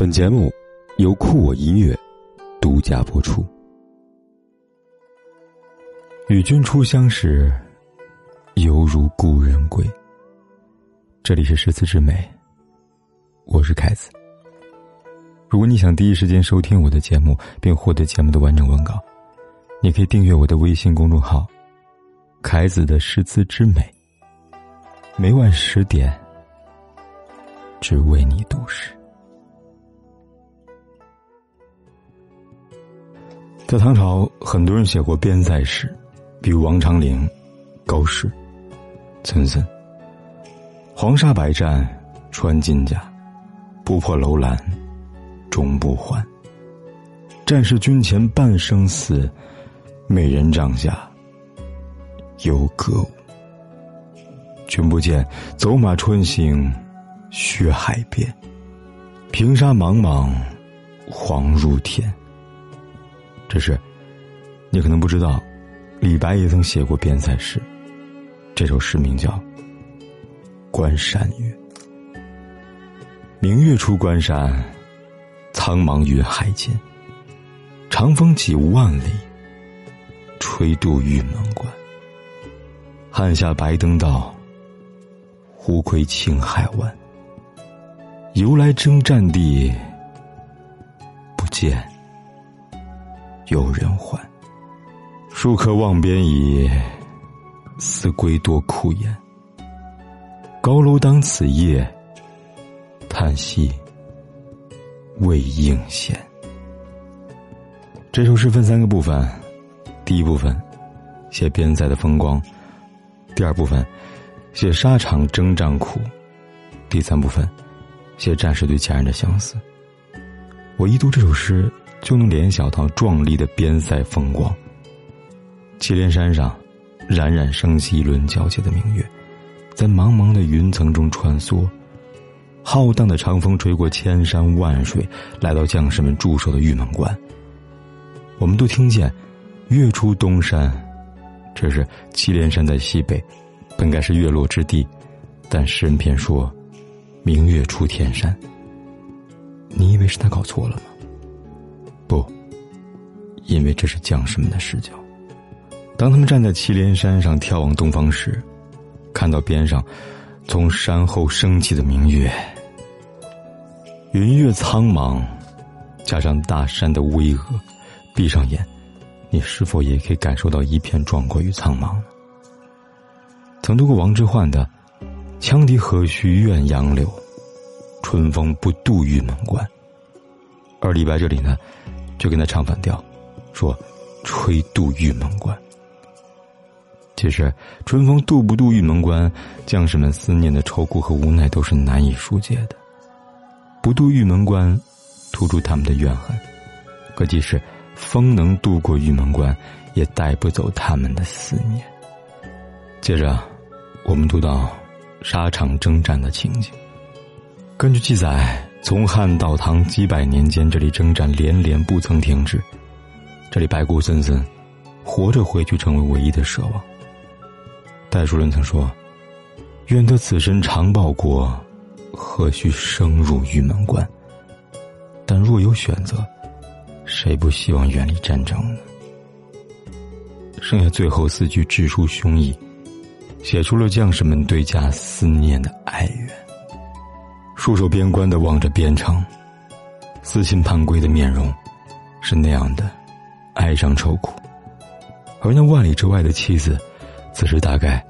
本节目由酷我音乐独家播出。与君初相识，犹如故人归。这里是诗词之美，我是凯子。如果你想第一时间收听我的节目，并获得节目的完整文稿，你可以订阅我的微信公众号“凯子的诗词之美”。每晚十点，只为你读诗。在唐朝，很多人写过边塞诗，比如王昌龄、高适、岑参。黄沙百战穿金甲，不破楼兰终不还。战士军前半生死，美人帐下有歌舞。君不见，走马穿行血海边，平沙茫茫黄如天。这是，你可能不知道，李白也曾写过边塞诗。这首诗名叫《关山月》。明月出关山，苍茫云海间。长风几万里，吹度玉门关。汉下白登道，胡窥青海湾。由来征战地，不见。有人还，戍客望边倚，思归多苦颜。高楼当此夜，叹息未应闲。这首诗分三个部分：第一部分写边塞的风光；第二部分写沙场征战苦；第三部分写战士对家人的相思。我一读这首诗。就能联想到壮丽的边塞风光。祁连山上，冉冉升起一轮皎洁的明月，在茫茫的云层中穿梭。浩荡的长风吹过千山万水，来到将士们驻守的玉门关。我们都听见“月出东山”，这是祁连山在西北，本该是月落之地，但诗人偏说“明月出天山”。你以为是他搞错了吗？不，因为这是将士们的视角。当他们站在祁连山上眺望东方时，看到边上从山后升起的明月，云月苍茫，加上大山的巍峨，闭上眼，你是否也可以感受到一片壮阔与苍茫？曾读过王之涣的“羌笛何须怨杨柳，春风不度玉门关”，而李白这里呢？就跟他唱反调，说：“吹渡玉门关。”其实，春风渡不渡玉门关，将士们思念的愁苦和无奈都是难以疏解的。不渡玉门关，突出他们的怨恨；可即使风能渡过玉门关，也带不走他们的思念。接着，我们读到沙场征战的情景。根据记载。从汉到唐几百年间，这里征战连连不曾停止。这里白骨森森，活着回去成为唯一的奢望。戴叔伦曾说：“愿得此身长报国，何须生入玉门关？”但若有选择，谁不希望远离战争呢？剩下最后四句直抒胸臆，写出了将士们对家思念的哀怨。戍守边关的望着边城，思亲盼归的面容，是那样的哀伤愁苦；而那万里之外的妻子，此时大概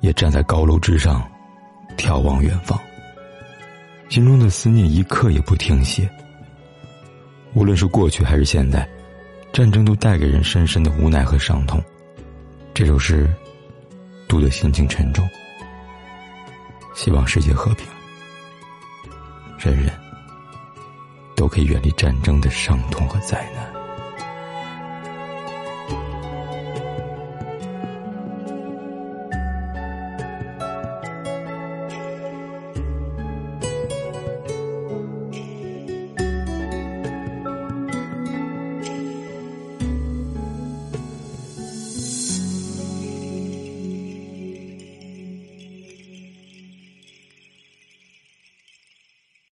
也站在高楼之上，眺望远方，心中的思念一刻也不停歇。无论是过去还是现在，战争都带给人深深的无奈和伤痛。这首诗读的心情沉重，希望世界和平。人人都可以远离战争的伤痛和灾难。